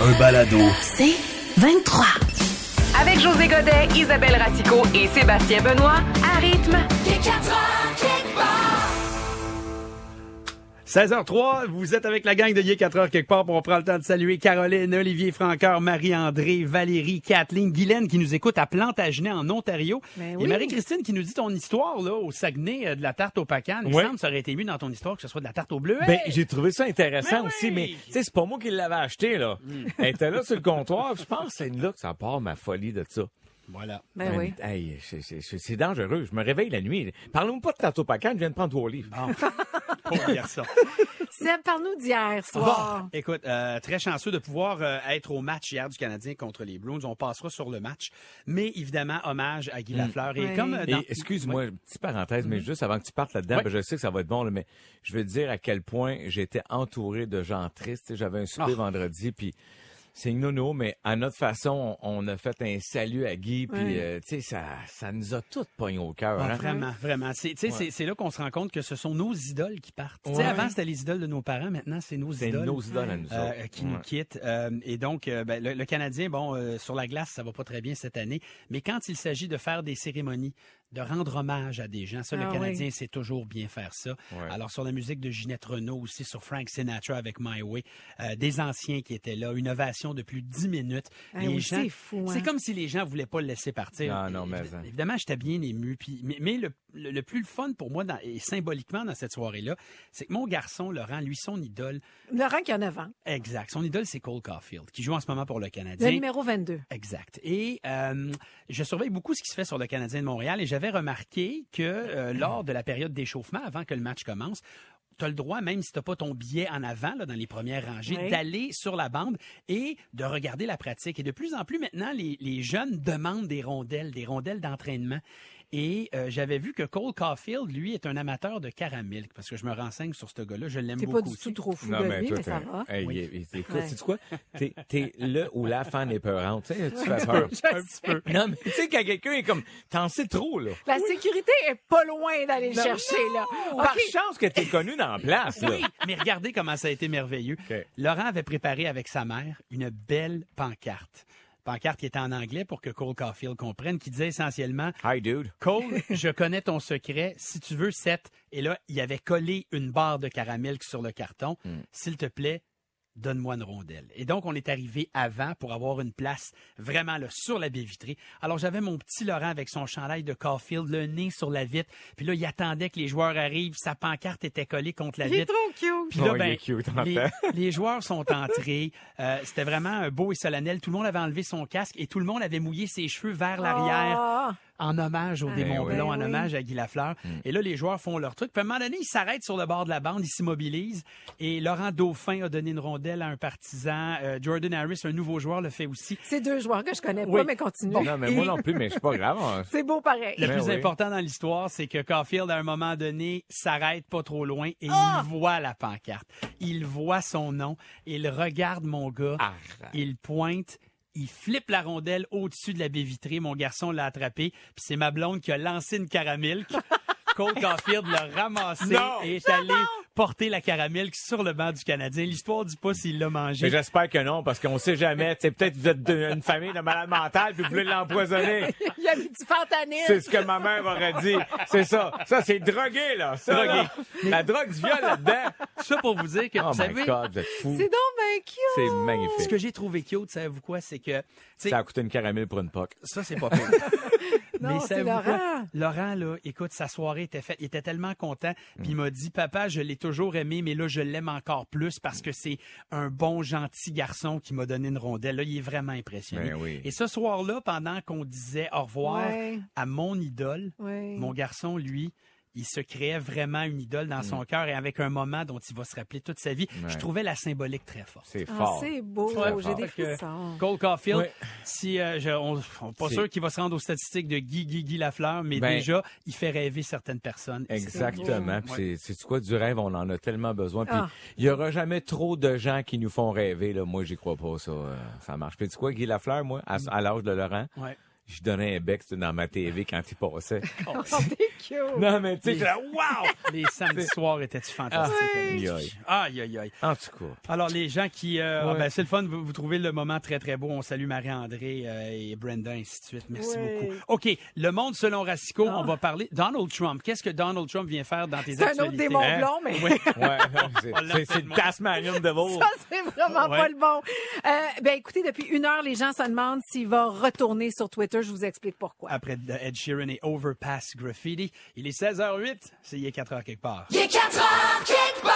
Un balado. C'est 23. Avec José Godet, Isabelle Ratico et Sébastien Benoît, à rythme. 16h03, vous êtes avec la gang de Yé 4 heures quelque part. On prend le temps de saluer Caroline, Olivier Francoeur, Marie-André, Valérie, Kathleen, Guylaine qui nous écoute à Plantagenet en Ontario. Ben Et. Marie-Christine qui nous dit ton histoire là au Saguenay euh, de la tarte au pacan. Il Ouais. semble ça aurait été mieux dans ton histoire que ce soit de la tarte au bleu. Ben, j'ai trouvé ça intéressant Ben aussi, oui. mais tu sais, c'est pas moi qui l'avais acheté, là. Elle était là sur le comptoir, je pense que c'est là que ça part ma folie de ça. Voilà. Ben oui. Hey, c'est- dangereux. Je me réveille la nuit. Parlons pas de tantôt pacan, je viens de prendre trois livres. Pauvre garçon. Seb, parle-nous d'hier soir. Écoute, euh, très chanceux de pouvoir euh, être au match hier du Canadien contre les Bruins. On passera sur le match. Mais évidemment, hommage à Guy Lafleur. Et comme euh, dans... excuse-moi, petite parenthèse, mais juste avant que tu partes là-dedans, ben, je sais que ça va être bon, là, mais je veux te dire à quel point j'étais entouré de gens tristes. J'avais un souper Ah. vendredi, puis c'est nono, mais à notre façon, on a fait un salut à Guy, puis euh, tu sais, ça, ça nous a tous pogné au cœur. Ah, hein. Vraiment, vraiment. C'est, tu sais, Ouais. c'est, c'est là qu'on se rend compte que ce sont nos idoles qui partent. Tu sais, Ouais. avant, c'était les idoles de nos parents. Maintenant, c'est nos C'est idoles. nos idoles à nous euh, qui nous quittent. Euh, et donc, euh, ben, le, le Canadien, bon, euh, sur la glace, ça va pas très bien cette année. Mais quand il s'agit de faire des cérémonies, de rendre hommage à des gens, ça, Ah le Canadien oui. sait toujours bien faire ça. Ouais. Alors, sur la musique de Ginette Renault, aussi sur Frank Sinatra avec My Way, euh, des anciens qui étaient là, une ovation de plus de 10 minutes. Ah les oui, gens, c'est fou, c'est hein. comme si les gens voulaient pas le laisser partir. Ah non, mais Évi- hein. Évidemment, j'étais bien ému. Puis, mais mais le, le, le plus le fun pour moi, dans- et symboliquement dans cette soirée-là, c'est que mon garçon, Laurent, lui, son idole, Laurent qui a 9 ans. exact, son idole, c'est Cole Caulfield, qui joue en ce moment pour le Le Canadien. numéro 22. Exact. Et euh, je surveille beaucoup ce qui se fait sur le Canadien de Montréal et j'avais remarqué que euh, lors de la période d'échauffement, avant que le match commence, tu as le droit, même si tu n'as pas ton billet en avant, là, dans les premières rangées, Oui. d'aller sur la bande et de regarder la pratique. Et de plus en plus maintenant, les, les jeunes demandent des rondelles, des rondelles d'entraînement. Et euh, j'avais vu que Cole Caulfield, lui, est un amateur de caramel, parce que je me renseigne sur ce gars-là. Je l'aime T'es beaucoup. pas du aussi. tout trop fou Non, de mais lui, toi, mais ça t'es- va. Hey, Oui. il- il- écoute, Ouais. sais-tu quoi? T'es, t'es le ou la fan épeurante. Tu sais, tu fais peur. Je sais. Non, mais tu sais, quand quelqu'un est comme, t'en sais trop, là. La sécurité est pas loin d'aller le Non, chercher, là. Par chance que t'es connu dans la place, là. Oui, mais regardez comment ça a été merveilleux. Laurent avait préparé avec sa mère une belle pancarte. Pancarte qui était en anglais pour que Cole Caulfield comprenne, qui disait essentiellement Hi, dude. Cole, je connais ton secret. Si tu veux, 7. Et là, il avait collé une barre de caramel sur le carton. Hmm. S'il te plaît, donne-moi une rondelle. Et donc, on est arrivé avant pour avoir une place vraiment là, sur la baie vitrée. Alors, j'avais mon petit Laurent avec son chandail de Caulfield, le nez sur la vitre. Puis là, il attendait que les joueurs arrivent. Sa pancarte était collée contre la Il est vitre. trop cute. Puis là, Oh, il ben, est cute, en les, les joueurs sont entrés. Euh, C'était vraiment beau et solennel. Tout le monde avait enlevé son casque et tout le monde avait mouillé ses cheveux vers l'arrière Ah. En hommage au démon oui. blond, en Ben hommage à Guy Lafleur. Et là, les joueurs font leur truc. Puis à un moment donné, ils s'arrêtent sur le bord de la bande, ils s'immobilisent. Et Laurent Dauphin a donné une rondelle à un partisan. Euh, Jordan Harris, un nouveau joueur, le fait aussi. C'est deux joueurs que je connais Oui. pas, mais continue. Non, mais moi non plus, mais c'est pas grave. hein. C'est beau pareil. Le Ben plus oui. important dans l'histoire, c'est que Caulfield, à un moment donné, s'arrête pas trop loin et Ah! il voit la pancarte. Il voit son nom. Il regarde mon gars. Arrête. Il pointe. Il flippe la rondelle au-dessus de la baie vitrée. Mon garçon l'a attrapé. Puis c'est ma blonde qui a lancé une caramilk. Cole Caulfield l'a ramassé Non! et est allé porter la caramilk sur le banc du Canadien. L'histoire dit pas s'il l'a mangé. Mais j'espère que non, parce qu'on sait jamais. Peut-être vous êtes une famille de malades mentales puis vous voulez l'empoisonner. Il y a du fentanyl. C'est ce que ma mère aurait dit. C'est ça. Ça, c'est drogué, là. Ça, Drogué. là. La drogue du viol là-dedans. Ça pour vous dire que, Oh vous savez, my God, vous êtes fous. C'est donc bien cute. C'est ce magnifique. que j'ai trouvé cute, savez-vous quoi, c'est que, Ça a coûté une caramel pour une poque. ça, c'est pas pire. Non, c'est? Laurent. Laurent, là, écoute, sa soirée était faite. Il était tellement content. Puis il m'a dit, papa, je l'ai toujours aimé, mais là, je l'aime encore plus parce que c'est un bon, gentil garçon qui m'a donné une rondelle. Là, il est vraiment impressionné. Ben oui. Et ce soir-là, pendant qu'on disait au revoir Ouais. à mon idole, Ouais. mon garçon, lui, il se créait vraiment une idole dans son cœur et avec un moment dont il va se rappeler toute sa vie. Ouais. Je trouvais la symbolique très forte. C'est Ah, fort. c'est beau, j'ai des frissons. Cole Caulfield, Ouais. si euh, je, on, on pas C'est- sûr qu'il va se rendre aux statistiques de Guy Guy Guy Lafleur, mais Ben- déjà il fait rêver certaines personnes. Exactement. C'est c'est quoi du rêve, on en a tellement besoin. Puis Ah. il y aura jamais trop de gens qui nous font rêver. Là. Moi, j'y crois pas, ça. euh, ça marche. Puis tu quoi, Guy Lafleur, moi, à, à l'âge de Laurent, Ouais. je donnais un bec dans ma TV quand il passait. Oh, cute. non, mais tu sais, là, wow! Les samedis soirs étaient-tu fantastiques? Ah, avec aïe, aïe. Aïe, aïe, aïe. En tout cas. Alors, les gens qui... euh, ah ben, c'est le fun, vous, vous trouvez le moment très, très beau. On salue Marie-André euh, et Brenda, ainsi de suite. Merci Ouais. beaucoup. OK, le monde selon Racicot, on va parler... Donald Trump, qu'est-ce que Donald Trump vient faire dans tes C'est un actualités? autre démon Hein? blond, mais Oui. Ouais, c'est- le. Tasmanian Devil. ça, c'est vraiment Ouais. pas le bon. Euh, ben, écoutez, depuis une heure, les gens se demandent s'il va retourner sur Twitter. Je vous explique pourquoi. Après Ed Sheeran et Overpass Graffiti, il est 16h08, c'est Il est 4h quelque part. Il est 4 heures quelque part.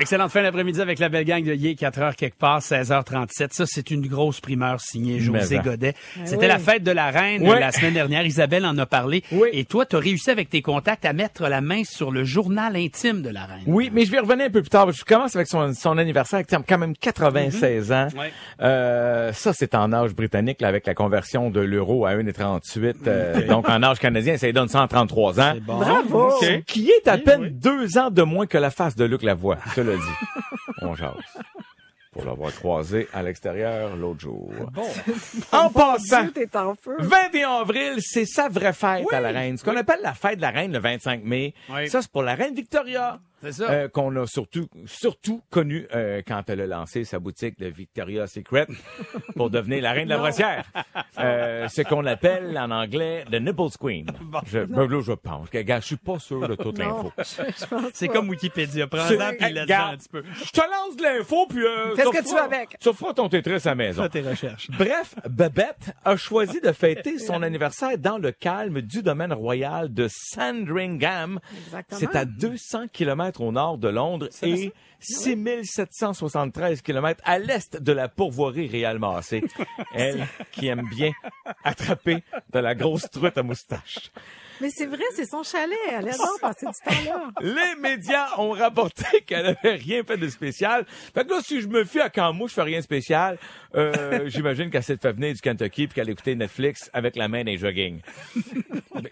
Excellente fin d'après-midi avec la belle gang de Yé, 4 heures quelque part, 16h37. Ça, c'est une grosse primeur signée José Mais en. Godet. C'était oui. la fête de la reine Oui. la semaine dernière. Isabelle en a parlé. Oui. Et toi, tu as réussi avec tes contacts à mettre la main sur le journal intime de la reine. Oui, mais je vais revenir un peu plus tard. Je commence avec son, son anniversaire, qui a quand même 96 ans. Ouais. Euh, ça, c'est en âge britannique, là, avec la conversion de l'euro à 1,38. euh, Donc, en âge canadien, ça lui donne 133 ans. C'est bon. Bravo! Qui est à peine deux ans de moins que la face de Luc Lavoie, cela dit. On jase. Pour l'avoir croisé à l'extérieur l'autre jour. En passant, Dieu, t'es en feu. 21 avril, c'est sa vraie fête à la reine. Ce qu'on appelle la fête de la reine le 25 mai. Oui. Ça, c'est pour la reine Victoria. C'est ça. Euh, qu'on a surtout, surtout connu euh, quand elle a lancé sa boutique de Victoria's Secret pour devenir la reine de la brossière. Euh, ce qu'on appelle en anglais the Nipples Queen. Je, ben là, je pense. Gars, je suis pas sûr de toute l'info. C'est comme Wikipédia. Prends-en puis regarde, un petit peu. Je te lance de l'info, puis... Euh, Fais ce tu que tu veux feras- avec? Tu feras ton Tetris à la maison. Fais tes recherches. Bref, Babette a choisi de fêter son anniversaire dans le calme du domaine royal de Sandringham. Exactement. C'est à 200 km au nord de Londres et 6773 km à l'est de la pourvoirie Réal Massé. Elle qui aime bien attraper de la grosse truite à moustache. Mais c'est vrai, c'est son chalet. Elle adore passer du temps là. Les médias ont rapporté qu'elle avait rien fait de spécial. Fait que là, si je me fie à quand moi, je fais rien de spécial, euh, j'imagine qu'elle s'est fait venir du Kentucky puis qu'elle écoutait Netflix avec la main des jogging.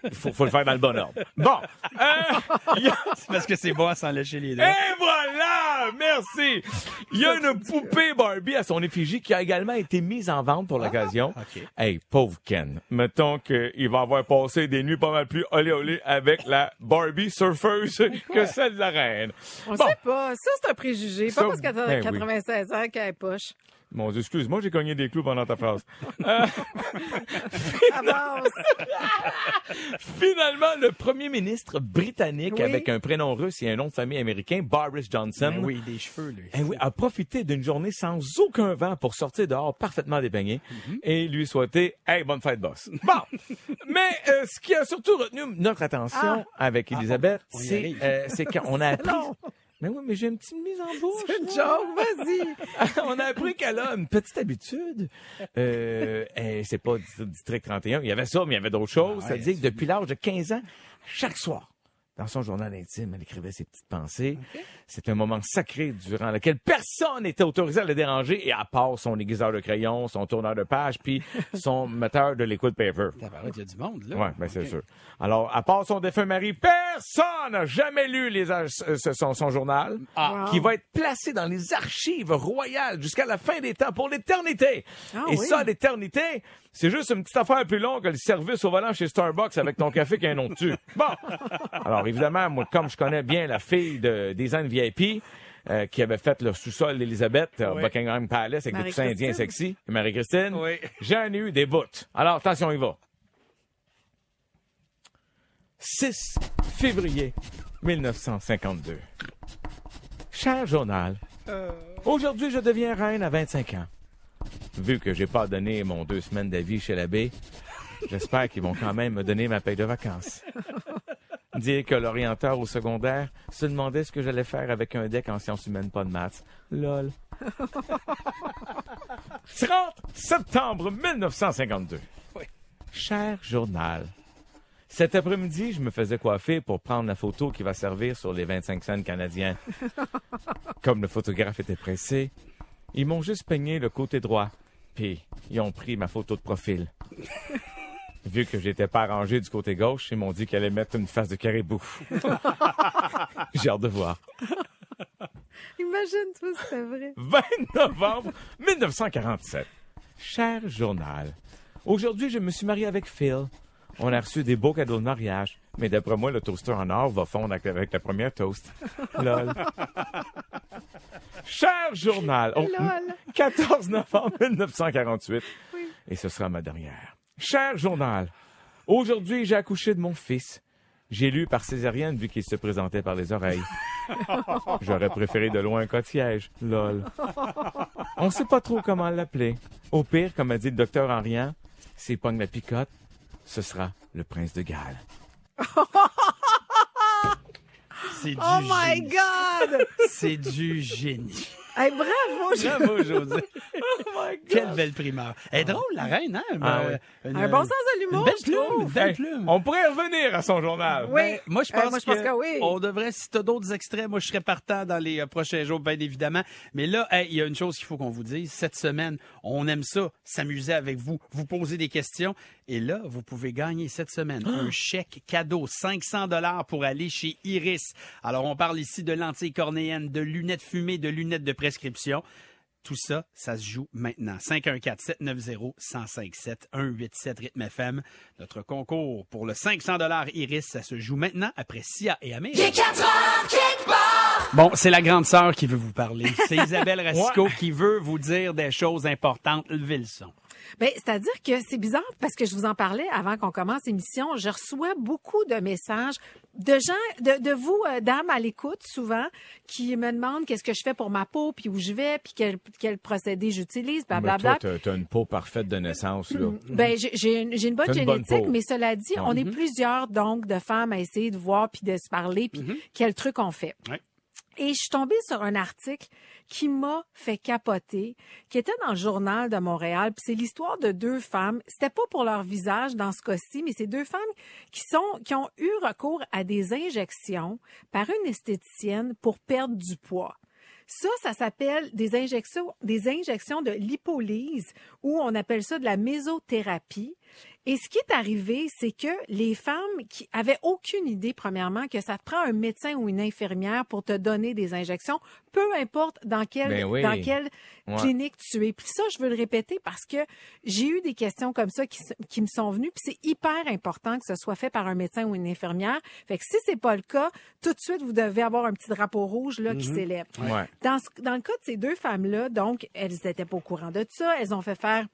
Il faut, faut le faire dans le bon ordre. Bon. Euh, a- parce que c'est bon à s'en lécher les doigts. et voilà! Merci! Il y a une poupée Barbie à son effigie qui a également été mise en vente pour l'occasion. OK. Hey, pauvre Ken. Mettons qu'il va avoir passé des nuits pas mal plus olé olé avec la Barbie surfeuse que celle de la reine. On Bon. sait pas. Ça, c'est un préjugé. Ça, Pas parce qu'elle a ben oui. 96 ans qu'elle est poche. Mon Dieu, excuse-moi, j'ai cogné des clous pendant ta phrase. Avance. Finalement, le premier ministre britannique Oui. avec un prénom russe et un nom de famille américain, Boris Johnson, Ben oui, des cheveux, lui. Eh oui, a profité d'une journée sans aucun vent pour sortir dehors parfaitement dépeigné Mhm. et lui souhaiter Hey, bonne fête, boss. Bon, mais euh, ce qui a surtout retenu notre attention avec Elisabeth, Ah. y c'est arrive. euh, c'est qu'on a appris... Mais oui, mais j'ai une petite mise en bouche. C'est une joke. Vas-y. on a appris qu'elle a une petite habitude. Euh, c'est pas du- District 31. Il y avait ça, mais il y avait d'autres choses. Ah Ça ouais, veut dire que depuis l'âge de 15 ans, chaque soir, dans son journal intime, elle écrivait ses petites pensées. C'est un moment sacré durant lequel personne n'était autorisé à le déranger, et à part son aiguiseur de crayon, son tourneur de page, puis son metteur de liquid paper. Il y a du monde, là. Ouais, ben c'est sûr. Alors, à part son défunt mari, personne n'a jamais lu les son, son journal, Ah. qui va être placé dans les archives royales jusqu'à la fin des temps pour l'éternité. Ah Et oui. ça, l'éternité, c'est juste une petite affaire plus longue que le service au volant chez Starbucks avec ton café qui a un nom dessus. Bon. Alors, évidemment, moi, comme je connais bien la fille de design VIP, euh, qui avait fait le sous-sol d'Elisabeth au Oui. Buckingham Palace avec des Marie-Christine. indiens sexy, Marie-Christine, Oui. j'en ai eu des bouts. Alors, attention, il va. 6 février 1952. Cher journal, aujourd'hui je deviens reine à 25 ans. Vu que j'ai pas donné mon deux semaines d'avis chez l'abbé, j'espère qu'ils vont quand même me donner ma paye de vacances. Dire que l'orienteur au secondaire se demandait ce que j'allais faire avec un deck en sciences humaines, pas de maths. Lol. 30 septembre 1952. Cher journal, Cet après-midi, je me faisais coiffer pour prendre la photo qui va servir sur les 25 cents canadiens. Comme le photographe était pressé, ils m'ont juste peigné le côté droit, puis ils ont pris ma photo de profil. Vu que j'étais pas arrangé du côté gauche, ils m'ont dit qu'elle allait mettre une face de caribou. J'ai hâte de voir. Imagine-toi c'était vrai. 20 novembre 1947. Cher journal, aujourd'hui, je me suis marié avec Phil. On a reçu des beaux cadeaux de mariage, mais d'après moi, le toaster en or va fondre avec- la première toast. Lol. Cher journal, oh, Lol. 14 novembre 1948, et ce sera ma dernière. Cher journal, aujourd'hui, j'ai accouché de mon fils. J'ai lu par césarienne vu qu'il se présentait par les oreilles. J'aurais préféré de loin un cotillage. Lol. On sait pas trop comment l'appeler. Au pire, comme a dit le docteur Henrian, s'il pogne la picote, ce sera le prince de Galles. C'est du Oh my génie. God! C'est du génie. Hey, bravo! Bravo, José. Oh Quelle belle primeur. Elle est drôle, la reine, hein? Ah Euh, ouais. une- Un bon sens de Une l'humour. belle plume, trouve. une belle Hey, plume. on pourrait revenir à son journal. Oui. Ben, moi, je Euh, pense, moi, je pense que, que oui. on devrait, si t'as d'autres extraits, moi, je serais partant dans les euh, prochains jours, bien évidemment. Mais là, hey, il y a une chose qu'il faut qu'on vous dise. Cette semaine, on aime ça, s'amuser avec vous, vous poser des questions. Et là, vous pouvez gagner cette semaine un chèque cadeau, 500 dollars pour aller chez Iris. Alors, on parle ici de lentilles cornéennes, de lunettes fumées, de lunettes de prescription. Tout ça, ça se joue maintenant. 514-790-1057, 187 Rythme FM. Notre concours pour le 500 Iris, ça se joue maintenant après Sia et Amir. Il est 4 heures, quelque part. Bon, c'est la grande sœur qui veut vous parler. C'est Isabelle Racicot qui veut vous dire des choses importantes. Levez le son. Ben, c'est-à-dire que c'est bizarre parce que je vous en parlais avant qu'on commence l'émission. Je reçois beaucoup de messages de gens, de, de vous, euh, dames à l'écoute, souvent, qui me demandent qu'est-ce que je fais pour ma peau, puis où je vais, puis quel, quel procédé j'utilise, blablabla. toi, t'as- t'as une peau parfaite de naissance, là. Ben, j'ai- j'ai une, une bonne une génétique, mais cela dit, on est plusieurs, donc, de femmes à essayer de voir puis de se parler, puis quel truc on fait. Ouais. Et je suis tombée sur un article qui m'a fait capoter, qui était dans le journal de Montréal. Puis c'est l'histoire de deux femmes. C'était pas pour leur visage dans ce cas-ci, mais c'est deux femmes qui ont eu recours à des injections par une esthéticienne pour perdre du poids. Ça, ça s'appelle des injections, des injections de lipolyse ou on appelle ça de la mésothérapie. Et ce qui est arrivé, c'est que les femmes qui avaient aucune idée, premièrement, que ça te prend un médecin ou une infirmière pour te donner des injections, peu importe dans quelle, Ben oui. dans quelle Ouais. clinique tu es. Puis ça, je veux le répéter parce que j'ai eu des questions comme ça qui, me sont venues. Puis c'est hyper important que ce soit fait par un médecin ou une infirmière. Fait que si c'est pas le cas, tout de suite, vous devez avoir un petit drapeau rouge là qui s'élève. Ouais. Dans, ce- dans le cas de ces deux femmes-là, donc, elles n'étaient pas au courant de ça. Elles ont fait faire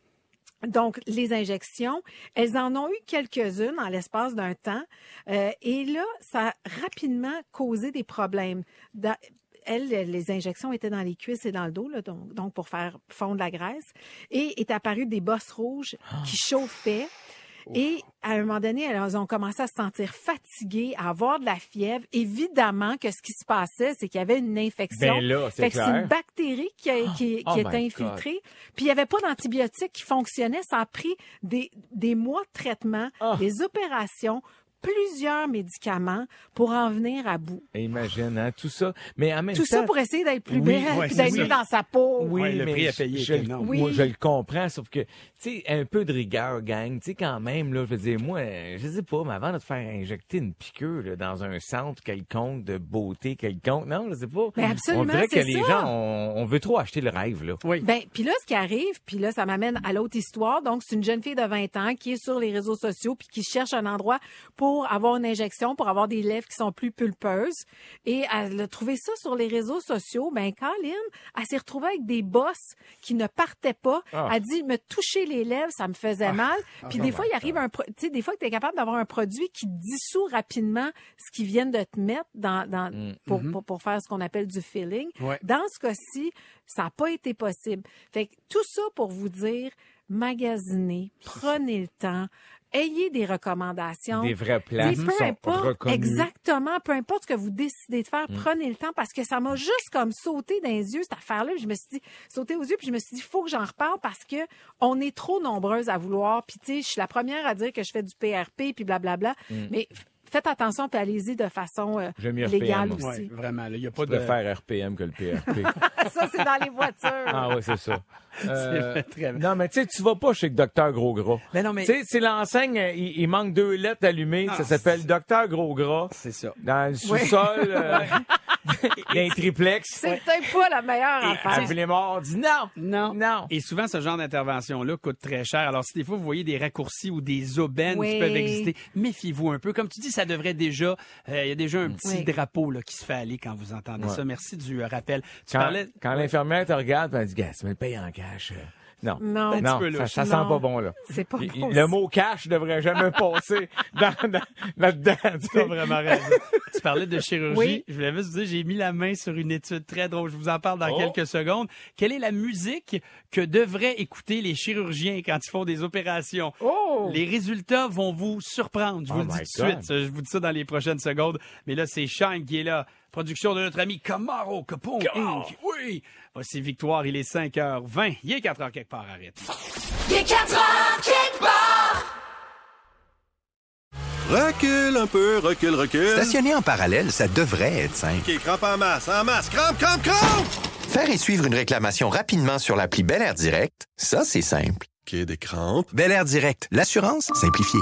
donc, les injections, elles en ont eu quelques-unes en l'espace d'un temps. Euh, et là, ça a rapidement causé des problèmes. Dans- elles, les injections étaient dans les cuisses et dans le dos, là, donc, donc pour faire fondre la graisse. Et est apparu des bosses rouges qui chauffaient. Et à un moment donné, elles ont commencé à se sentir fatiguées, à avoir de la fièvre. Évidemment que ce qui se passait, c'est qu'il y avait une infection. Ben là, c'est Fait que c'est clair. une bactérie qui, a- qui, Oh qui était infiltrée. Puis il n'y avait pas d'antibiotiques qui fonctionnaient. Ça a pris des, des mois de traitement, Ah. des opérations, plusieurs médicaments pour en venir à bout. Imagine, hein, tout ça. Mais en même Tout temps... ça pour essayer d'être plus Oui, belle, ouais, d'être mieux dans sa peau. Oui, Ouais, le mais prix à payer je, est énorme. Moi, Oui. je le comprends, sauf que, tu sais, un peu de rigueur, gang. Tu sais, quand même, là, je veux dire, moi, je sais pas, mais avant de te faire injecter une piqûre là, dans un centre quelconque de beauté quelconque, non, je sais pas. Mais absolument, On dirait que les gens, on, on veut trop acheter le rêve, là. Oui. Ben, puis là, ce qui arrive, puis là, ça m'amène à l'autre histoire. Donc, c'est une jeune fille de 20 ans qui est sur les réseaux sociaux puis qui cherche un endroit pour avoir une injection, pour avoir des lèvres qui sont plus pulpeuses. Et elle a trouvé ça sur les réseaux sociaux. Ben, Colin, elle s'est retrouvée avec des bosses qui ne partaient pas. Ah. Elle dit, me toucher les lèvres, ça me faisait mal. Puis des fois, il arrive un, tu sais, des fois que tu es capable d'avoir un produit qui dissout rapidement ce qu'ils viennent de te mettre dans, dans, pour, pour, pour faire ce qu'on appelle du filling. Ouais. Dans ce cas-ci, ça n'a pas été possible. Fait que tout ça pour vous dire, magasinez, prenez le temps, ayez des recommandations. Des vraies places peu sont importe, reconnues. exactement, peu importe ce que vous décidez de Mm. faire, prenez le temps parce que ça m'a juste comme sauté dans les yeux cette affaire-là. Je me suis dit, sauté aux yeux, puis je me suis dit, faut que j'en reparle parce que on est trop nombreuses à vouloir. Puis tu sais, je suis la première à dire que je fais du PRP puis blablabla, mais f- faites attention puis allez-y de façon euh, légale RPM, aussi. Ouais, vraiment, il n'y a pas Je de... préfère RPM que le PRP. ça c'est dans les voitures. ah ouais, c'est ça. Euh, C'est très bien. non, mais tu sais, tu vas pas chez le docteur Gros Gras. Mais non, mais- Tu sais, c'est l'enseigne, euh, il, il manque deux lettres allumées, Ah, ça s'appelle docteur Gros Gras. C'est ça. Dans le sous-sol, euh, d'un triplex. C'est peut-être pas la meilleure affaire. Appelez mort, dit non. Non. Non. Et souvent, ce genre d'intervention-là coûte très cher. Alors, si des fois, vous voyez des raccourcis ou des aubaines Oui. qui peuvent exister, méfiez-vous un peu. Comme tu dis, ça devrait déjà... euh, Il y a déjà un petit Oui. drapeau là, qui se fait aller quand vous entendez Ouais. ça. Merci du euh, rappel. Tu Quand, parlais... quand l'infirmière te regarde, elle dit, gars, tu me le payes en cash. Non. Non. Non, ça, ça sent Non. pas bon, là. C'est pas Il- bon, Le mot cash devrait jamais passer dans, dans- là-dedans. tu as vraiment raison. tu parlais de chirurgie. Oui. Je voulais juste vous dire, j'ai mis la main sur une étude très drôle. Je vous en parle dans Oh. quelques secondes. Quelle est la musique que devraient écouter les chirurgiens quand ils font des opérations? Oh! Les résultats vont vous surprendre. Je vous Oh le dis tout de suite. Je vous dis ça dans les prochaines secondes. Mais là, c'est Shine qui est là. Production de notre ami Camaro Capone Inc. Oui! Voici Victoire, il est 5h20. Il est 4h quelque part, arrête. Il est 4 heures quelque part. Recule un peu, recule, recule. Stationner en parallèle, ça devrait être simple. OK, crampe en masse, en masse, crampe, crampe, crampe! Faire et suivre une réclamation rapidement sur l'appli Bel Air Direct, ça, c'est simple. OK, des crampes. Bel Air Direct, l'assurance simplifiée.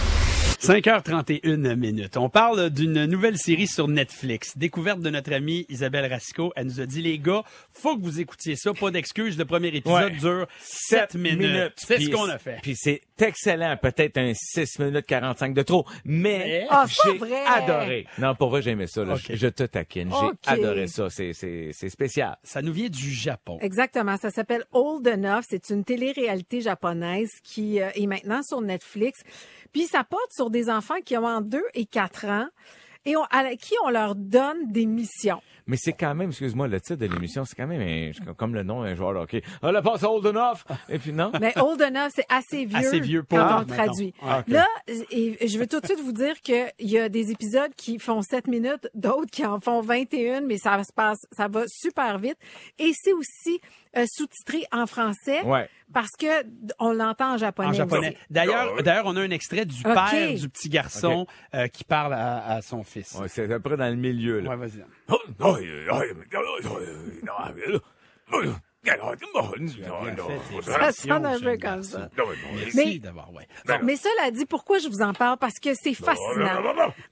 5h31 minutes. On parle d'une nouvelle série sur Netflix. Découverte de notre amie Isabelle Racicot. Elle nous a dit, les gars, faut que vous écoutiez ça. Pas d'excuses. Le premier épisode Ouais. dure 7 minutes. C'est ce qu'on a fait. Puis c'est excellent. Peut-être un 6 minutes 45 de trop. Mais c'est j'ai adoré. Non, pour vrai, j'aimais ça. là. Je, je te taquine. J'ai adoré ça. C'est, c'est, c'est spécial. Ça nous vient du Japon. Exactement. Ça s'appelle Old Enough. C'est une télé-réalité japonaise qui euh, est maintenant sur Netflix. Puis ça porte sur des enfants qui ont entre 2 et 4 ans et on- à qui on leur donne des missions. Mais c'est quand même, excuse-moi, le titre de l'émission, c'est quand même un- comme le nom d'un joueur de hockey. Ah, la passe old enough! Et puis non? Mais Old Enough, c'est assez vieux, Assez vieux pour, quand on traduit. Ah. Là, et je veux tout de suite vous dire qu'il y a des épisodes qui font 7 minutes, d'autres qui en font 21, mais ça se passe, ça va super vite. Et c'est aussi euh, sous-titré en français Ouais. parce que on l'entend en japonais. En japonais. aussi. D'ailleurs, d'ailleurs, on a un extrait du père du petit garçon euh, qui parle à, à son fils. Ouais, c'est à peu près dans le milieu, là. Ouais, vas-y. Ça sonne un peu comme ça. Merci Mais- ouais. Mais cela dit, pourquoi je vous en parle? Parce que c'est fascinant.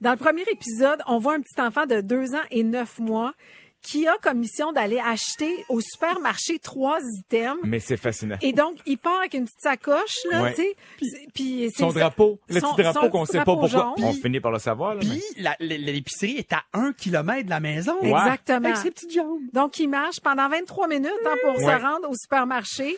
Dans le premier épisode, on voit un petit enfant de deux ans et neuf mois qui a comme mission d'aller acheter au supermarché trois items. Mais c'est fascinant. Et donc, il part avec une petite sacoche, là, Ouais. tu sais. Puis- Son drapeau, le son- petit drapeau qu'on petit sait pas pourquoi. jaune. On finit par le savoir, là. Puis l- l'épicerie est à un kilomètre de la maison. Ouais. Exactement. Avec ses petites jambes. Donc, il marche pendant 23 minutes hein, pour Ouais. se rendre au supermarché.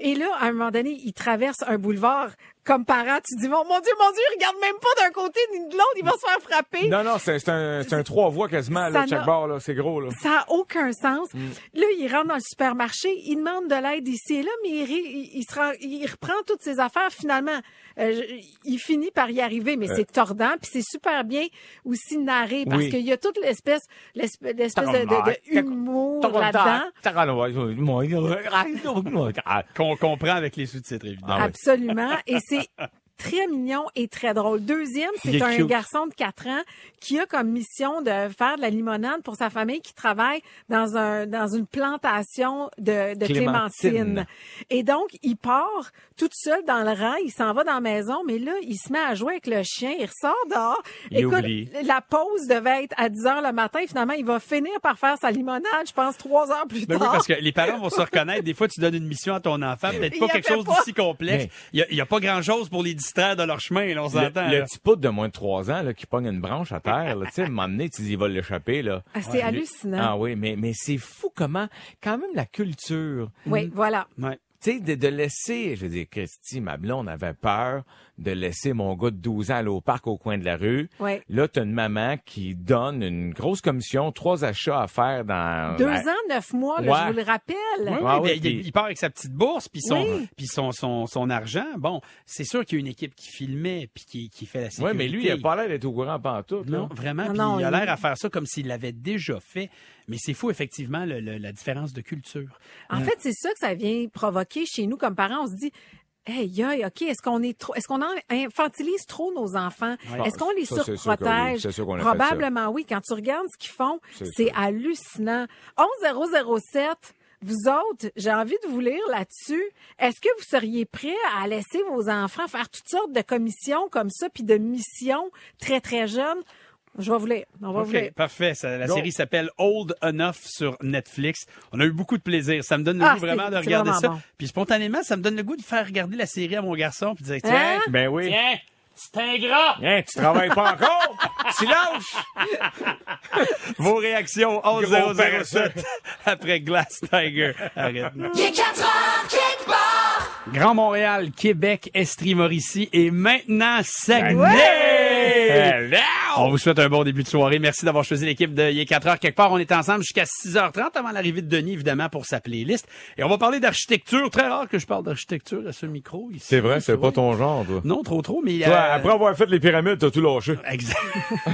Et là, à un moment donné, il traverse un boulevard. Comme parent, tu dis, mon, mon Dieu, mon Dieu, il regarde même pas d'un côté ni de l'autre, il va se faire frapper. Non, non, c'est un, c'est un trois voies quasiment, là, chaque bord, là. C'est gros, là. Ça n'a aucun sens. Mm. Là, il rentre dans le supermarché, il demande de l'aide ici et là, mais il, ré- il, il se rend- il reprend toutes ses affaires. Finalement, euh, il finit par y arriver, mais c'est tordant. Puis c'est super bien aussi narré parce Oui. qu'il y a toute l'espèce l'espèce l'espèce de, de- de humour là-dedans. Qu'on comprend avec les sous-titres, évidemment. Ah. Absolument. Et c'est très mignon et très drôle. Deuxième, c'est est un cute. garçon de 4 ans qui a comme mission de faire de la limonade pour sa famille qui travaille dans un dans une plantation de, de Clémentine. clémentine. Et donc, il part tout seul dans le rang, il s'en va dans la maison, mais là, il se met à jouer avec le chien, il ressort dehors. Il Écoute, oublie. la pause devait être à 10 heures le matin. Finalement, il va finir par faire sa limonade, je pense, trois heures plus Ben tard. oui, parce que les parents vont se reconnaître. Des fois, tu donnes une mission à ton enfant, peut-être pas quelque chose d'aussi complexe. Il y a- a, pas grand-chose pour les distraire de leur chemin, là, on s'entend. Le, le petit poudre de moins de 3 ans là, qui pogne une branche à terre, là, tu sais, à un moment donné, tu dis, il va l'échapper. Là. Ah, c'est hallucinant. Ah oui, mais, mais c'est fou comment, quand même, la culture. Oui, voilà. Ouais. Tu tu sais, de, de laisser, je veux dire, Christy, ma blonde avait peur de laisser mon gars de 12 ans aller au parc au coin de la rue. Ouais. Là, t'as une maman qui donne une grosse commission, trois achats à faire dans... Deux Ben, ans, neuf mois, là, Ouais. je vous le rappelle. Oui, Ah oui, oui, il, part avec sa petite bourse puis son Oui. puis son, son son argent. Bon, c'est sûr qu'il y a une équipe qui filmait puis qui, qui fait la sécurité. mais lui, il a pas l'air d'être au courant pantoute. là. Non, vraiment. Non, puis non, il a l'air à faire ça comme s'il l'avait déjà fait. Mais c'est fou, effectivement, le- le- la différence de culture. En fait, c'est ça que ça vient provoquer chez nous comme parents. On se dit, Hey, aïe, OK, est-ce qu'on est trop, est-ce qu'on infantilise trop nos enfants? Ouais. Est-ce qu'on les Ça, sûr oui. surprotège? Sûr ça. Probablement oui. Quand tu regardes ce qu'ils font, C'est hallucinant. 11007, vous autres, j'ai envie de vous lire là-dessus. Est-ce que vous seriez prêts à laisser vos enfants faire toutes sortes de commissions comme ça, puis de missions très, très jeunes? Je vais vous lire. On va vous lire. Parfait. Ça- la Go. série s'appelle Old Enough sur Netflix. On a eu beaucoup de plaisir. Ça me donne le Ah, goût vraiment de regarder vraiment ça. bon. Puis spontanément, ça me donne le goût de faire regarder la série à mon garçon puis de dire, tiens, Hein? Ben oui. tiens, c'est ingrat! Hein, tu travailles pas encore? tu lâches? Vos réactions Gros 11007 après Glass Tiger. Arrête. Il est 4 heures, quelque part. Grand Montréal, Québec, Estrie-Mauricie et maintenant Saguenay! Hello! On vous souhaite un bon début de soirée. Merci d'avoir choisi l'équipe de Il est 4 heures quelque part. On est ensemble jusqu'à 6h30 avant l'arrivée de Denis, évidemment, pour sa playlist. Et on va parler d'architecture. Très rare que je parle d'architecture à ce micro ici. C'est vrai, c'est pas ton genre, toi. Non, trop, trop, mais... Toi, euh, après avoir fait les pyramides, t'as tout lâché. Exact.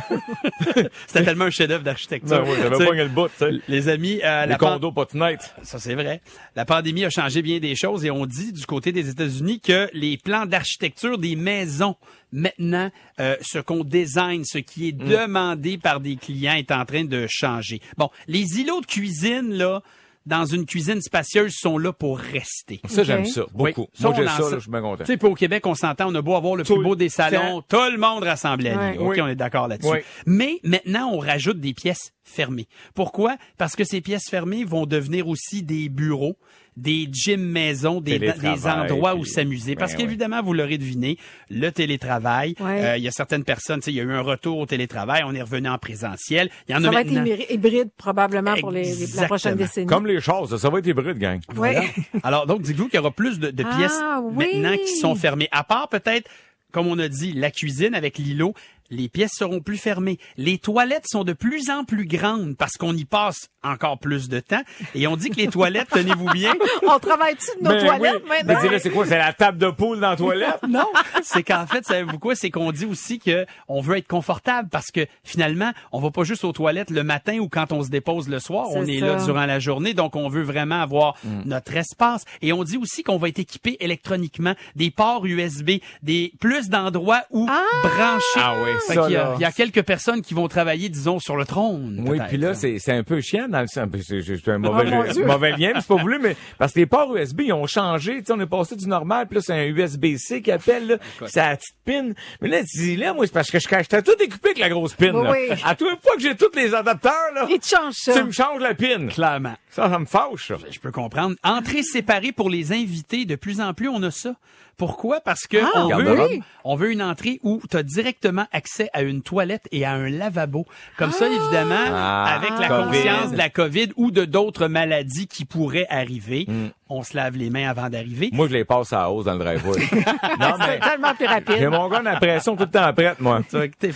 C'était tellement un chef-d'œuvre d'architecture. Ben oui, j'avais pas le bout, tu sais. Les amis, euh, Les la pan- condos pas de fenêtre. ça, c'est vrai. La pandémie a changé bien des choses et on dit du côté des États-Unis que les plans d'architecture des maisons, maintenant, euh, ce design, ce qui est demandé par des clients est en train de changer. Bon, les îlots de cuisine, là, dans une cuisine spacieuse, sont là pour rester. Ça, j'aime ça, beaucoup. Oui. Ça, Moi, j'ai on en ça, là, je suis bien content. Tu sais, au Québec, on s'entend, on a beau avoir le Tout plus beau des salons, tout le monde rassemblé à Ouais. l'îlot. OK, Oui. on est d'accord là-dessus. Oui. Mais maintenant, on rajoute des pièces fermées. Pourquoi? Parce que ces pièces fermées vont devenir aussi des bureaux, des gyms maisons, des, endroits où s'amémuser. Parce Ben qu'évidemment, vous l'aurez deviné, le télétravail, Ouais. euh, il y a certaines personnes, tu sais, il y a eu un retour au télétravail, on est revenu en présentiel. Il y en Ça a va être maintenant. hybride- hybride probablement pour les, les- la prochaine décennie. Comme les choses, ça va être hybride, gang. Voilà. Alors, donc, dites-vous qu'il y aura plus de, de Ah, pièces oui. maintenant qui sont fermées. À part peut-être, comme on a dit, la cuisine avec l'îlot, les pièces seront plus fermées. Les toilettes sont de plus en plus grandes parce qu'on y passe encore plus de temps. Et on dit que les toilettes, tenez-vous bien, On travaille-tu de nos Ben toilettes oui. maintenant? Ben, dis-le, c'est quoi? C'est la table de poule dans la toilette? Non, c'est qu'en fait, savez-vous quoi? C'est qu'on dit aussi que on veut être confortable parce que finalement, on va pas juste aux toilettes le matin ou quand on se dépose le soir. On est ça. là durant la journée, donc on veut vraiment avoir Mm. notre espace. Et on dit aussi qu'on va être équipé électroniquement, des ports USB, des plus d'endroits où brancher. Ah oui, ça, qu'il y a-. Il y a quelques personnes qui vont travailler, disons, sur le trône. Oui, puis là, c'est c'est un peu chiant dans le sens. C'est c'est un mauvais, Oh, Dieu. mauvais lien, c'est pas voulu, mais parce que les ports USB, ils ont changé. Tu sais, on est passé du normal, puis là, c'est un USB-C qui appelle, là. C'est la petite pin. Mais là, tu dis, là, moi, c'est parce que je j'étais tout équipé avec la grosse pin, Oui, là. oui. À tous les fois que j'ai tous les adapteurs, là, Ils te changent ça. tu me changes la pin. Clairement. Ça, ça me fâche, ça. Je peux comprendre. Entrée séparée pour les invités, de plus en plus, on a ça. Pourquoi? Parce que Ah, on, veut, garde-robe. on veut une entrée où tu as directement accès à une toilette et à un lavabo. Comme ça, évidemment, Ah, avec la COVID. conscience de la COVID ou de d'autres maladies qui pourraient arriver, Hmm. On se lave les mains avant d'arriver. Moi, je les passe à hausse dans le driveway. non, C'est mais tellement plus j'ai rapide. Ah, mon gars la pression tout le temps prête, moi.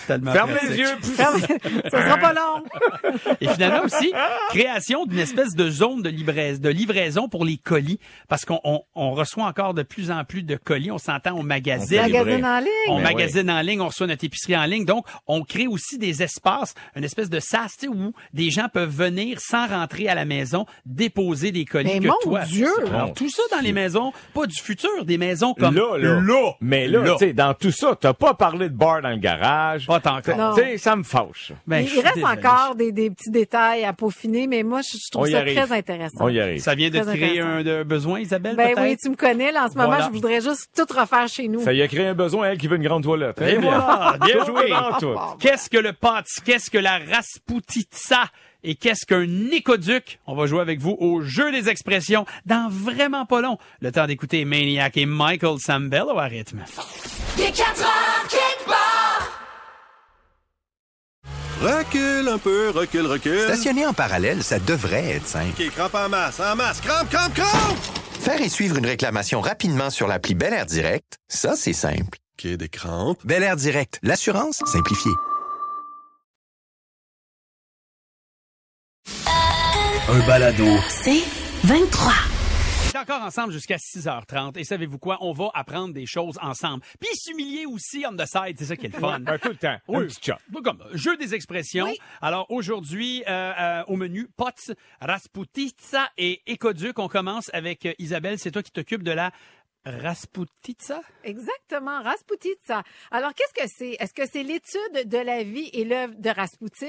Tellement Ferme pratique. les yeux. ça sera pas long. Et finalement aussi, création d'une espèce de zone de, livraison, de livraison pour les colis, parce qu'on on, on reçoit encore de plus en plus de colis. On s'entend au magazine. fait livrer. Magazine en ligne. On Ben magasine en ligne, on reçoit notre épicerie en ligne. Donc, on crée aussi des espaces, une espèce de sas, tu sais, où des gens peuvent venir sans rentrer à la maison, déposer des colis Mais que mon toi. Dieu! Alors, tout ça dans les maisons, pas du futur, des maisons comme là, là. Mais là, Là. tu sais, dans tout ça, t'as pas parlé de bar dans le garage. Pas tant. Tu sais, ça me fâche. Ben, il reste désolé. encore des, des petits détails à peaufiner, mais moi, je, je trouve ça arrive. très intéressant. On y arrive. Ça vient de Très créer un de besoin, Isabelle, Ben oui, tu me connais, là, en ce moment, Voilà. je voudrais juste tout refaire chez nous. Ça y a créé un besoin, elle qui veut une grande toilette. Et voilà, bien Tout joué. Qu'est-ce que le pâtis? Qu'est-ce que la rasputitsa? Et qu'est-ce qu'un nicoduc? On va jouer avec vous au jeu des expressions dans vraiment pas long. Le temps d'écouter Maniac et Michael Sambello à rythme. Il est 4 heures, part. Recule un peu, recule, recule. Stationner en parallèle, ça devrait être simple. OK, crampe en masse, en masse. Crampe, crampe, crampe! Faire et suivre une réclamation rapidement sur l'appli Bel Air Direct, ça, c'est simple. OK, des crampes. Bel Air Direct, l'assurance simplifiée. Un balado. C'est 23. On est encore ensemble jusqu'à 6h30 et savez-vous quoi? On va apprendre des choses ensemble. Puis s'humilier aussi on the side, c'est ça qui est le fun. Ben, tout le temps. Oui. Un petit Comme jeu des expressions. Oui. Alors aujourd'hui, euh, euh, au menu, pots, rasputitsa et écoduc. On commence avec euh, Isabelle. C'est toi qui t'occupes de la rasputitsa? Exactement, Rasputitsa. Alors, qu'est-ce que c'est? Est-ce que c'est l'étude de la vie et l'œuvre de Raspoutine?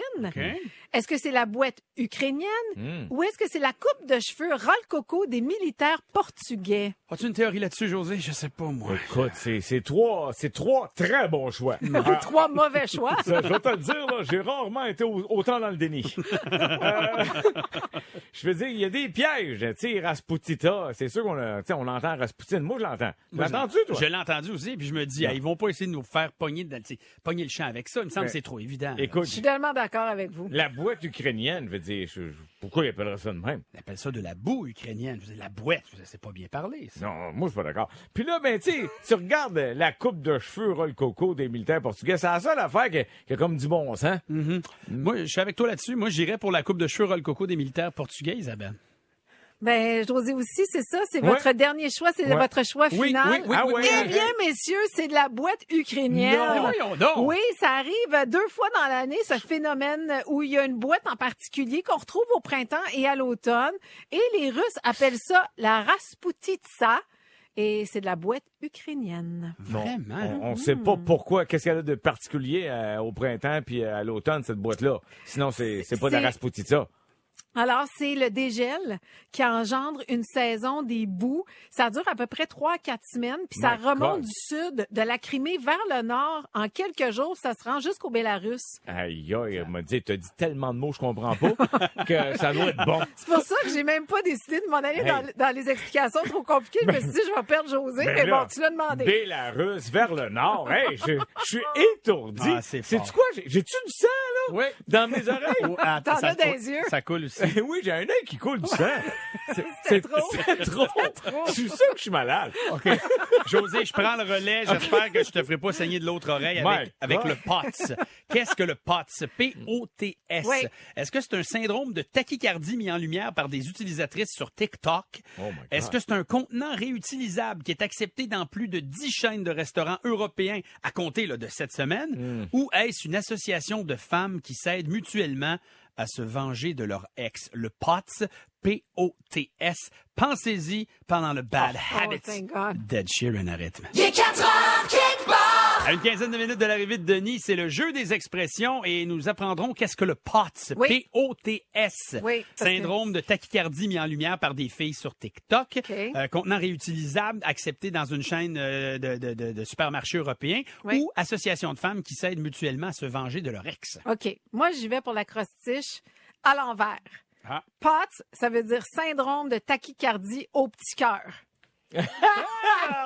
Est-ce que c'est la boîte ukrainienne? Hmm. Ou est-ce que c'est la coupe de cheveux roll-coco des militaires portugais? As-tu une théorie là-dessus, José? Je sais pas, moi. Écoute, c'est c'est trois, c'est trois très bons choix. Ah, Trois mauvais choix. Ça, je vais te le dire, là, j'ai rarement été au- autant dans le déni. Euh, je veux dire, il y a des pièges. Tu sais, Rasputita, c'est sûr qu'on a- tu sais, on entend Rasputin. Moi, je l'entends. Toi? Je l'ai entendu aussi, puis je me dis, ah, ils vont pas essayer de nous faire pogner, le champ avec ça. Il me semble que c'est trop évident. Écoute, Je suis tellement d'accord avec vous. la boîte ukrainienne, je veux dire, je- je- pourquoi ils appelleraient ça de même? On appelle ça de la boue ukrainienne. Je veux dire, la boîte, c'est pas bien parlé. ça. Non, moi, je suis pas d'accord. Puis là, ben, tu sais, tu regardes la coupe de cheveux roll coco des militaires portugais, c'est la seule affaire qui a, comme du bon sens. Moi, je suis avec toi là-dessus. Moi, j'irais pour la coupe de cheveux coco des militaires portugais, Isabelle. Ben, José aussi, c'est ça. C'est Ouais. votre dernier choix. C'est Ouais. votre choix Oui, final. oui, oui, Ah oui. Eh bien, messieurs, c'est de la boîte ukrainienne. Non, donc. Oui, ça arrive deux fois dans l'année, ce phénomène où il y a une boîte en particulier qu'on retrouve au printemps et à l'automne. Et les Russes appellent ça la Rasputitsa. Et c'est de la boîte ukrainienne. Bon, Vraiment? On, on sait pas pourquoi, qu'est-ce qu'elle a de particulier euh, au printemps puis à l'automne, cette boîte-là. Sinon, c'est pas de la Rasputita. Alors, c'est le dégel qui engendre une saison des boues. Ça dure à peu près trois à quatre semaines, puis ça My remonte God. du sud, de la Crimée vers le nord. En quelques jours, ça se rend jusqu'au Bélarus. Aïe, aïe, elle m'a dit, t'as dit tellement de mots, je comprends pas, que ça doit être bon. C'est pour ça que j'ai même pas décidé de m'en aller Hey. dans, dans les explications trop compliquées. Je me suis dit, je vais perdre José, Ben mais là, bon, tu l'as demandé. Bélarus vers le nord. Hey, je, je suis étourdi. Ah, c'est quoi? J'ai- J'ai-tu du sang, là? Oui. Dans mes oreilles? Oh, attends, T'en ça as dans les yeux. Ça coule aussi. Oui, j'ai un œil qui coule du sang. C'est trop. C'est trop. Je suis sûr que je suis malade. OK. José, je prends le relais. J'espère que je te ferai pas saigner de l'autre oreille avec, avec le POTS. Qu'est-ce que le POTS? P-O-T-S. Oui. Est-ce que c'est un syndrome de tachycardie mis en lumière par des utilisatrices sur TikTok? Oh my God. Est-ce que c'est un contenant réutilisable qui est accepté dans plus de 10 chaînes de restaurants européens à compter là, de cette semaine? Hmm. Ou est-ce une association de femmes qui s'aident mutuellement à se venger de leur ex? Le POTS, P-O-T-S. Pensez-y pendant le Bad Oh, Habits thank God. d'Ed Sheeran à rythme. Il est 4 heures quelque part. À une quinzaine de minutes de l'arrivée de Denis, c'est le jeu des expressions et nous apprendrons qu'est-ce que le POTS. Oui. P-O-T-S. Oui, que- Syndrome de tachycardie mis en lumière par des filles sur TikTok. OK. Euh, contenant réutilisable accepté dans une chaîne euh, de, de, de, de supermarchés européens. Oui. Ou association de femmes qui s'aident mutuellement à se venger de leur ex. OK. Moi, j'y vais pour la crostiche à l'envers. Ah. POTS, ça veut dire syndrome de tachycardie au petit cœur.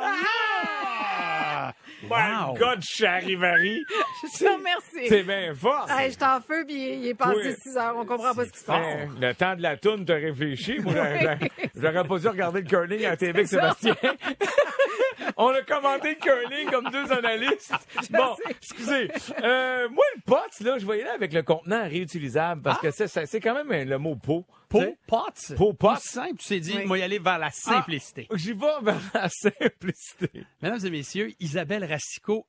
Ah! My. God, charivari. Je te remercie. C'est bien fort. Hey, je t'en feu, puis il est passé Oui. 6 heures. On comprend pas ce qui se passe. Le temps de la toune, t'as réfléchi. Moi, j'aurais- j'aurais pas dû regarder le curling à la TV avec. Sébastien. On a commenté le curling comme deux analystes. Bon, sais. excusez. Euh, moi, le pot, là, je voyais là avec le contenant réutilisable parce que c'est, ça- c'est quand même le mot pot. Tu Pot, sais. POTS. Pot, pot. Plus simple, tu t'es dit, Oui. moi, y aller vers la simplicité. J'y vais vers la simplicité. Mesdames et messieurs, Isabelle Racicot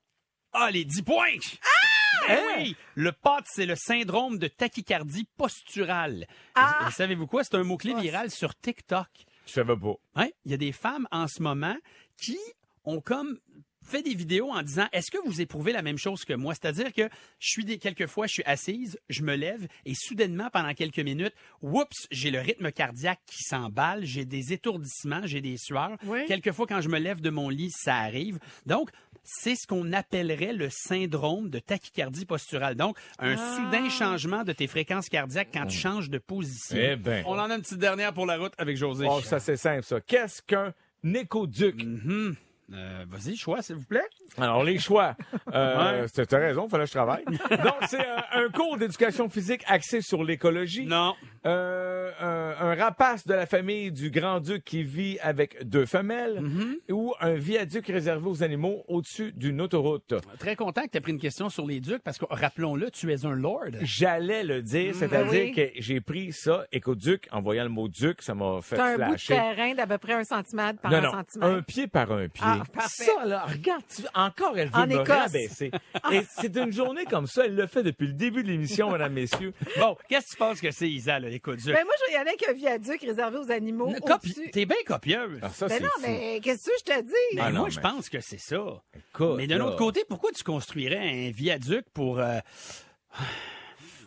a les 10 points. Ah! Ben oui, le POT, c'est le syndrome de tachycardie posturale. Ah! Et savez-vous quoi? C'est un mot-clé viral sur TikTok. Je savais pas. Hein? Il y a des femmes en ce moment qui ont comme fait des vidéos en disant est-ce que vous éprouvez la même chose que moi? C'est-à-dire que je suis des quelquefois je suis assise je me lève et soudainement pendant quelques minutes oups j'ai le rythme cardiaque qui s'emballe j'ai des étourdissements j'ai des sueurs Oui. quelquefois quand je me lève de mon lit ça arrive donc c'est ce qu'on appellerait le syndrome de tachycardie posturale. Donc, un Ah. soudain changement de tes fréquences cardiaques quand tu changes de position. Eh ben. On en a une petite dernière pour la route avec José. Oh, ça, c'est simple, ça. Qu'est-ce qu'un écoduc? Mhm. Euh, Vas-y, choix, s'il vous plaît. Alors, les choix. Euh, Ouais. c'est- T'as raison, fallait que je travaille. Donc, c'est euh, un cours d'éducation physique axé sur l'écologie. Non. euh, un, un rapace de la famille du grand-duc qui vit avec deux femelles Mm-hmm. ou un viaduc réservé aux animaux au-dessus d'une autoroute. Très content que tu aies pris une question sur les ducs parce que, rappelons-le, tu es un lord. J'allais le dire, c'est-à-dire oui. que j'ai pris ça, écoduc, en voyant le mot duc, ça m'a fait C'est un bout de flasher. terrain d'à peu près un centimètre par non, un non, centimètre. un pied par un pied. Ah, parfait. ça, là, regarde, tu- encore, elle veut En me Écosse. rabaisser. Et c'est une journée comme ça, elle le fait depuis le début de l'émission, mesdames, messieurs. Bon, qu'est-ce que tu penses que c'est, Isa, là, les ducs? Ben, moi, je vais y aller avec un viaduc réservé aux animaux Copi-. T'es bien copieuse. Ah, ça, Ben non, fou. mais qu'est-ce que je te dis? Mais Ah moi, non, je pense que c'est ça. Écoute, mais d'un autre côté, pourquoi tu construirais un viaduc pour... euh,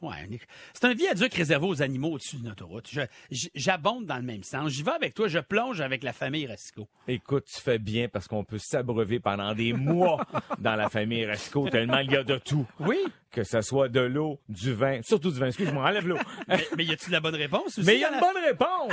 Ouais, un- c'est un viaduc réservé aux animaux au-dessus d'une autoroute. J'abonde dans le même sens. J'y vais avec toi, je plonge avec la famille Resco. Écoute, tu fais bien parce qu'on peut s'abreuver pendant des mois dans la famille Resco tellement il y a de tout. Oui. Que ce soit de l'eau, du vin, surtout du vin. Excuse-moi, enlève l'eau. Mais, mais y a-tu de la bonne réponse aussi? Mais il y a dans une la- bonne réponse.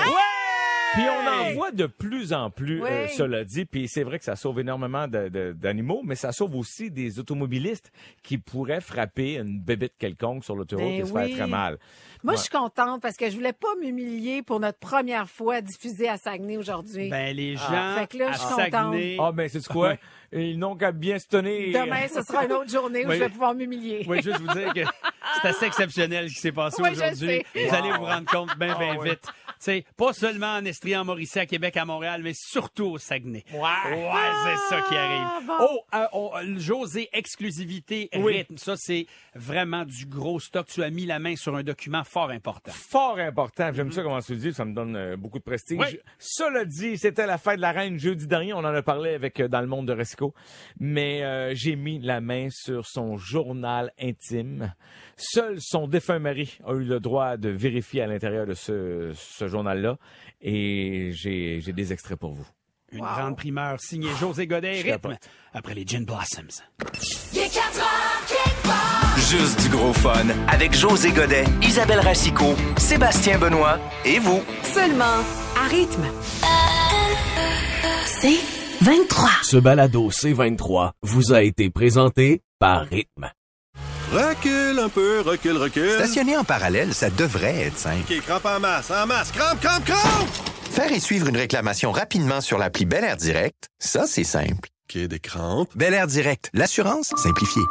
Puis on en voit de plus en plus, Oui. euh, cela dit. Puis c'est vrai que ça sauve énormément d'animaux, mais ça sauve aussi des automobilistes qui pourraient frapper une bébête quelconque sur l'autoroute Ben et se oui. faire très mal. Moi, Ouais. je suis contente parce que je voulais pas m'humilier pour notre première fois diffusée à Saguenay aujourd'hui. Ben, les gens Ah. Fait que là, à je suis contente. Saguenay... Ah ben c'est quoi? Ils n'ont qu'à bien se tenir. Demain, ce sera une autre journée où Oui. je vais pouvoir m'humilier. Je voulais juste vous dire que c'est assez exceptionnel ce qui s'est passé Oui, aujourd'hui. Vous allez vous rendre compte bien, bien Ah, ouais. vite. C'est pas seulement en Estrie, en Mauricie, à Québec, à Montréal, mais surtout au Saguenay. Ouais, c'est ça qui arrive. Ah, bon. Oh, euh, oh, euh, José, exclusivité, Oui. rythme. Ça, c'est vraiment du gros stock. Tu as mis la main sur un document fort important. Fort important. J'aime ça comment tu le dis, ça me donne euh, beaucoup de prestige. Oui. Cela dit, c'était la fête de la reine jeudi dernier. On en a parlé avec euh, dans le monde de Mais euh, j'ai mis la main sur son journal intime. Seul son défunt mari a eu le droit de vérifier à l'intérieur de ce, ce journal-là. Et j'ai j'ai des extraits pour vous. Une grande primeur signée José Godet, rythme, après les Gin Blossoms. Il est 4 heures, quelque part. Juste du gros fun avec José Godet, Isabelle Racicot, Sébastien Benoît et vous. Seulement à rythme. C'est 23. Ce balado C23 vous a été présenté par Rythme. Recule un peu, recule, recule. Stationner en parallèle, ça devrait être simple. OK, crampe en masse, en masse, crampe, crampe, crampe! Faire et suivre une réclamation rapidement sur l'appli Bel Air Direct, ça c'est simple. OK, des crampes. Bel Air Direct, l'assurance simplifiée.